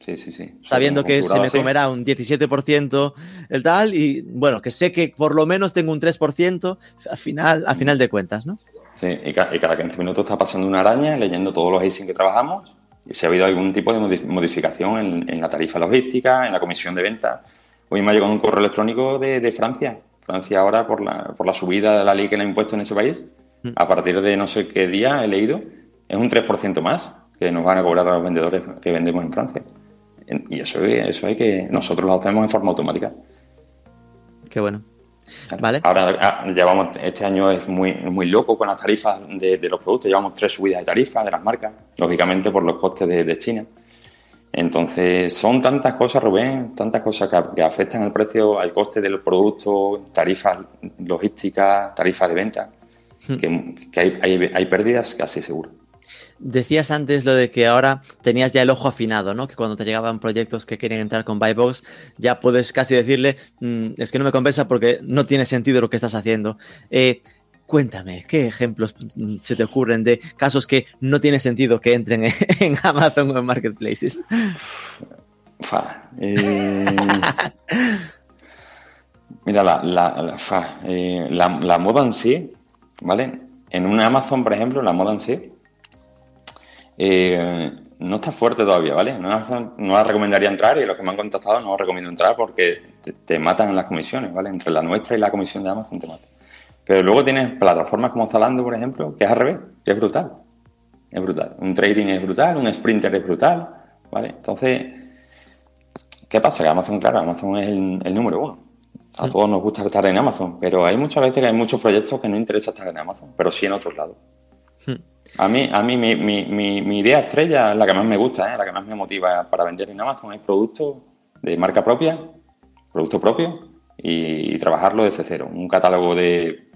Sí, sí, sí. Sabiendo que se me comerá un 17% el tal y bueno, que sé que por lo menos tengo un 3% al final, al final de cuentas, ¿no? Sí, y, cada 15 minutos está pasando una araña leyendo todos los ASIN que trabajamos si ha habido algún tipo de modificación en, la tarifa logística, en la comisión de venta. Hoy me ha llegado un correo electrónico de, Francia. Francia ahora, por la, por la subida de la ley que le ha impuesto en ese país, mm. a partir de no sé qué día he leído, es un 3% más que nos van a cobrar a los vendedores que vendemos en Francia. Y eso, eso hay que... Nosotros lo hacemos en forma automática. Qué bueno. Ahora ah, llevamos, este año es muy, muy loco con las tarifas de, los productos, llevamos tres subidas de tarifas de las marcas, lógicamente por los costes de, China. Entonces, son tantas cosas, Rubén, tantas cosas que, afectan al precio, al coste del producto, tarifas logísticas, tarifas de venta, hmm. que, hay, hay, hay pérdidas casi seguro. Decías antes lo de que ahora tenías ya el ojo afinado, ¿no? Que cuando te llegaban proyectos que querían entrar con Buybox, ya puedes casi decirle, mm, es que no me compensa porque no tiene sentido lo que estás haciendo. Eh, cuéntame, ¿qué ejemplos mm, se te ocurren de casos que no tiene sentido que entren en Amazon o en Marketplaces? Eh, mira, la, eh, la, la moda en sí, ¿vale? En un Amazon, por ejemplo, la moda en sí eh, no está fuerte todavía, ¿vale? No, la recomendaría entrar y los que me han contactado no os recomiendo entrar porque te, matan en las comisiones, ¿vale? Entre la nuestra y la comisión de Amazon te matan. Pero luego tienes plataformas como Zalando, por ejemplo, que es al revés, que es brutal. Es brutal. Un trading es brutal, un sprinter es brutal, ¿vale? Entonces, ¿qué pasa? Que Amazon, claro, Amazon es el, número uno. A todos nos gusta estar en Amazon, pero hay muchas veces que hay muchos proyectos que no interesa estar en Amazon, pero sí en otros lados. Hmm. A mí, a mí mi, mi, mi, idea estrella, la que más me gusta, ¿eh? la que más me motiva para vender en Amazon, es producto de marca propia, producto propio y, trabajarlo desde cero. Un catálogo de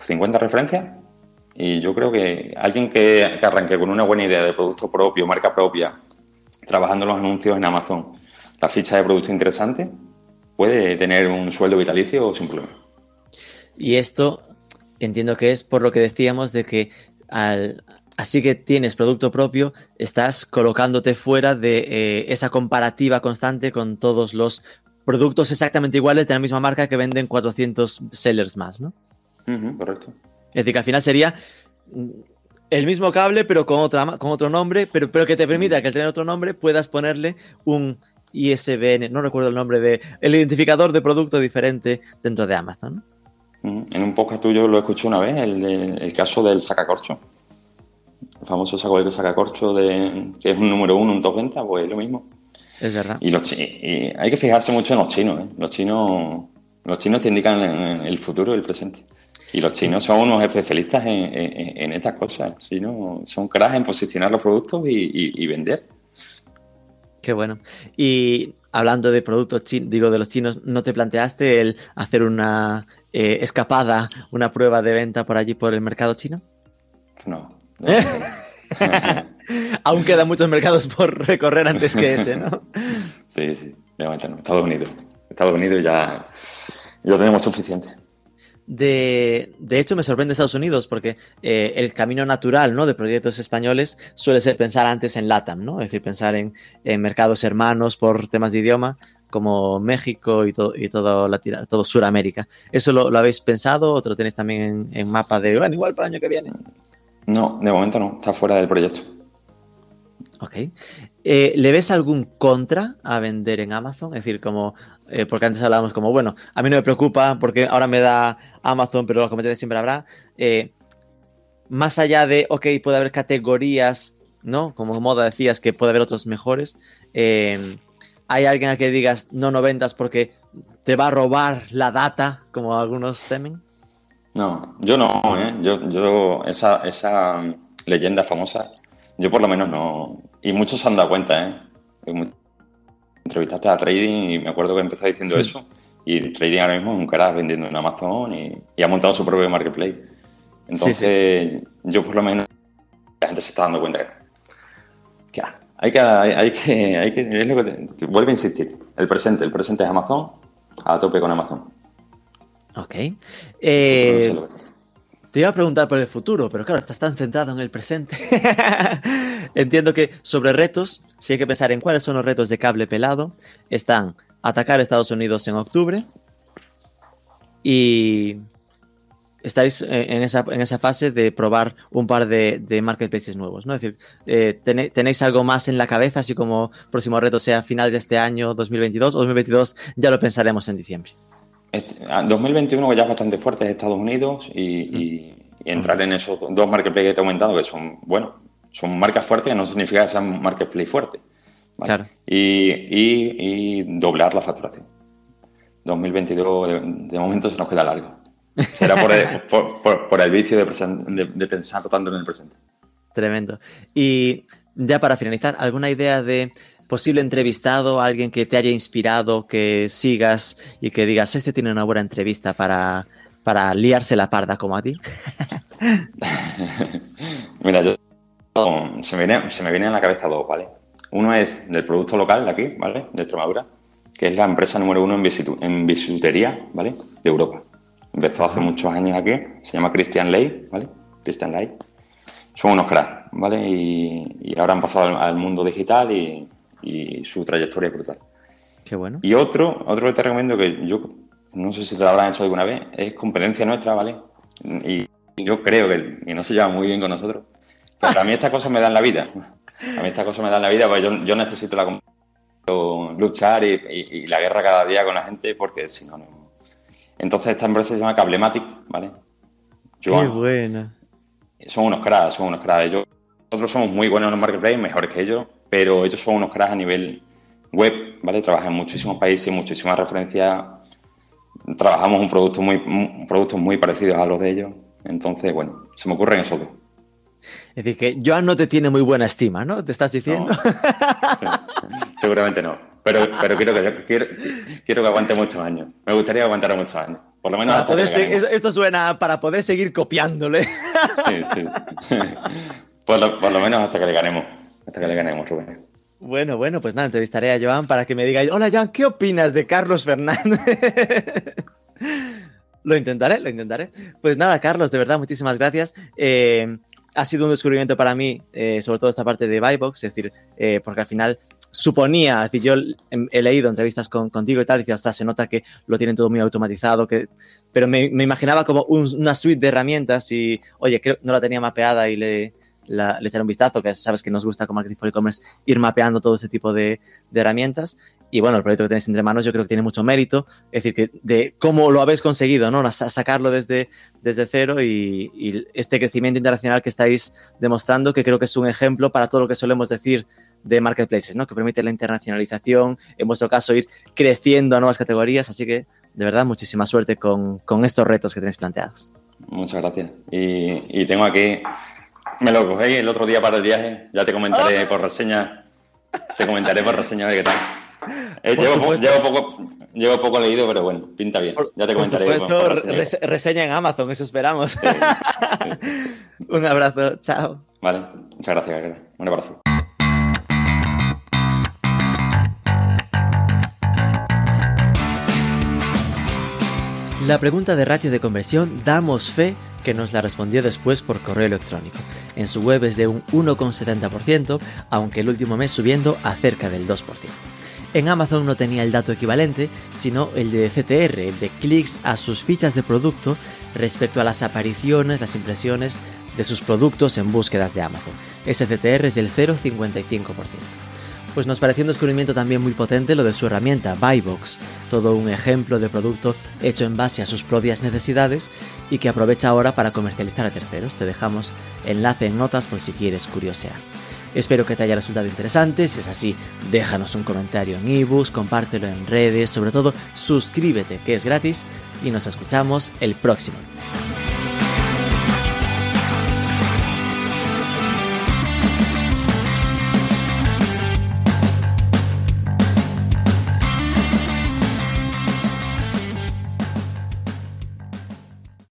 50 referencias y yo creo que alguien que, que, arranque con una buena idea de producto propio, marca propia, trabajando los anuncios en Amazon, la ficha de producto interesante, puede tener un sueldo vitalicio sin problema. Y esto entiendo que es por lo que decíamos de que al, así que tienes producto propio, estás colocándote fuera de eh, esa comparativa constante con todos los productos exactamente iguales de la misma marca que venden 400 sellers más, ¿no? correcto. Es decir, que al final sería mm, el mismo cable, pero con, otra, con otro nombre, pero, pero que te permita que al tener otro nombre puedas ponerle un ISBN, no recuerdo el nombre de, el identificador de producto diferente dentro de Amazon. En un podcast tuyo lo escuché una vez, el, caso del sacacorcho. El famoso saco de sacacorcho de, que es un número uno, un top venta, pues lo mismo. Es verdad. Y, los, hay que fijarse mucho en los chinos. ¿eh? Los chinos los chinos te indican el futuro y el presente. Y los chinos son unos especialistas en, estas cosas. son cracks en posicionar los productos y, vender. Qué bueno. Y hablando de productos chinos, digo de los chinos, ¿no te planteaste el hacer una eh, escapada, una prueba de venta por allí por el mercado chino? No. Aún quedan muchos mercados por recorrer antes que ese, ¿no? sí, sí, de momento no. Estados Unidos. Estados Unidos ya, ya tenemos suficiente. De, de, hecho, me sorprende Estados Unidos porque eh, el camino natural ¿no? de proyectos españoles suele ser pensar antes en LATAM, ¿no? es decir, pensar en, en mercados hermanos por temas de idioma, como México y, todo y todo, todo Sudamérica. ¿Eso lo, habéis pensado o lo tenéis también en, mapa de, bueno, igual para el año que viene? No, de momento no, está fuera del proyecto. Ok. Eh, ¿Le ves algún contra a vender en Amazon? Es decir, como, eh, porque antes hablábamos como, bueno, a mí no me preocupa porque ahora me da Amazon, pero los comentarios siempre habrá. Eh, más allá de, ok, puede haber categorías, ¿no? Como moda decías, que puede haber otros mejores. ¿Hay alguien a que digas no, no vendas porque te va a robar la data, como algunos temen? No, yo no, ¿eh? yo, yo esa, esa leyenda famosa, yo por lo menos no. Y muchos se han dado cuenta, ¿eh? Entrevistaste a Trading y me acuerdo que empezó diciendo eso. Y Trading ahora mismo es un cara vendiendo en Amazon y, ha montado su propio marketplace. Entonces, yo por lo menos, la gente se está dando cuenta que, hay que, hay, que, hay que, es lo que vuelve a insistir, el presente, el presente es Amazon, a tope con Amazon. Ok. Eh, te iba a preguntar por el futuro, pero claro, estás tan centrado en el presente. Entiendo que sobre retos, si hay que pensar en cuáles son los retos de cable pelado, están atacar a Estados Unidos en octubre y estáis en esa, en esa fase de probar un par de, marketplaces nuevos, ¿no? Es decir, eh, ¿tenéis algo más en la cabeza, así como próximo reto sea final de este año, 2022, o 2022 ya lo pensaremos en diciembre? 2021 este, ya es bastante fuerte es Estados Unidos y, entrar en esos dos marketplaces que te he comentado que son, bueno, son marcas fuertes no significa que sean marketplace fuertes. Claro. Y, doblar la facturación. 2022 de, momento se nos queda largo. Será por el, por, el vicio de, de pensar tanto en el presente. Tremendo. Y ya para finalizar, ¿alguna idea de posible entrevistado, alguien que te haya inspirado, que sigas y que digas, este tiene una buena entrevista para, para liarse la parda como a ti? Mira, yo, se, me viene, se me a la cabeza dos, ¿vale? Uno es del producto local de aquí, ¿vale? De Extremadura, que es la empresa número uno en, bisutería, ¿vale? De Europa. Empezó hace muchos años aquí, se llama Christian Ley, ¿vale? Christian Ley. Son unos cracks, ¿vale? Y, ahora han pasado al mundo digital y, y su trayectoria es brutal. Qué bueno. Y otro, otro que te recomiendo que yo no sé si te lo habrán hecho alguna vez, es competencia nuestra, ¿vale? Y yo creo que y no se lleva muy bien con nosotros. Pero a mí estas cosas me dan la vida. A mí estas cosas me dan la vida, porque yo, yo necesito la luchar y, la guerra cada día con la gente, porque si no, no. Entonces esta empresa se llama Cablematic, ¿vale? Qué buena. Son unos cracks, son unos cracks. nosotros somos muy buenos en los marketplaces, mejores que ellos, pero ellos son unos cracks a nivel web, ¿vale? Trabajan en muchísimos países, muchísimas referencias. Trabajamos un producto muy, productos muy parecidos a los de ellos. Entonces, bueno, se me ocurren esos dos. Es decir, que Joan no te tiene muy buena estima, ¿no? ¿Te estás diciendo? seguramente no. Pero, pero quiero, que, quiero, quiero que aguante muchos años. Me gustaría aguantar muchos años. Por lo menos esto suena para poder seguir copiándole. Sí, sí. Por lo, por lo menos hasta que le ganemos hasta que le ganemos, Rubén. Bueno, bueno, pues nada, entrevistaré a Joan para que me diga, hola Joan, ¿qué opinas de Carlos Fernández? lo intentaré, lo intentaré. Pues nada, Carlos, de verdad, muchísimas gracias. Eh, ha sido un descubrimiento para mí, eh, sobre todo esta parte de Bybox, es decir, eh, porque al final suponía, es decir, yo he leído entrevistas con, contigo y tal, y hasta se nota que lo tienen todo muy automatizado, que, pero me, imaginaba como una suite de herramientas y, oye, creo no la tenía mapeada y le, le echaré un vistazo, que sabes que nos gusta como Marketing for E-Commerce ir mapeando todo ese tipo de, herramientas. Y bueno, el proyecto que tenéis entre manos yo creo que tiene mucho mérito. Es decir, que de cómo lo habéis conseguido, ¿no? sacarlo desde, desde cero y, este crecimiento internacional que estáis demostrando, que creo que es un ejemplo para todo lo que solemos decir de marketplaces, ¿no? Que permite la internacionalización, en vuestro caso ir creciendo a nuevas categorías. Así que, de verdad, muchísima suerte con, estos retos que tenéis planteados. Muchas gracias. Y, y tengo aquí me lo cogí el otro día para el viaje. Ya te comentaré ah. por reseña. Te comentaré por reseña de qué tal. Eh, llevo, poco, llevo poco leído, pero bueno, pinta bien. Ya te comentaré. Por supuesto, reseña en Amazon, eso esperamos. Un abrazo, chao. Vale, muchas gracias, Un abrazo. La pregunta de ratio de conversión damos fe que nos la respondió después por correo electrónico. En su web es de un 1,70%, aunque el último mes subiendo a cerca del 2%. En Amazon no tenía el dato equivalente, sino el de CTR, el de clics a sus fichas de producto respecto a las apariciones, las impresiones de sus productos en búsquedas de Amazon. Ese CTR es del 0,55% pues nos pareció un descubrimiento también muy potente lo de su herramienta Buybox, todo un ejemplo de producto hecho en base a sus propias necesidades y que aprovecha ahora para comercializar a terceros. Te dejamos enlace en notas por si quieres curiosear. Espero que te haya resultado interesante, si es así, déjanos un comentario en ebooks, compártelo en redes, sobre todo suscríbete que es gratis y nos escuchamos el próximo mes.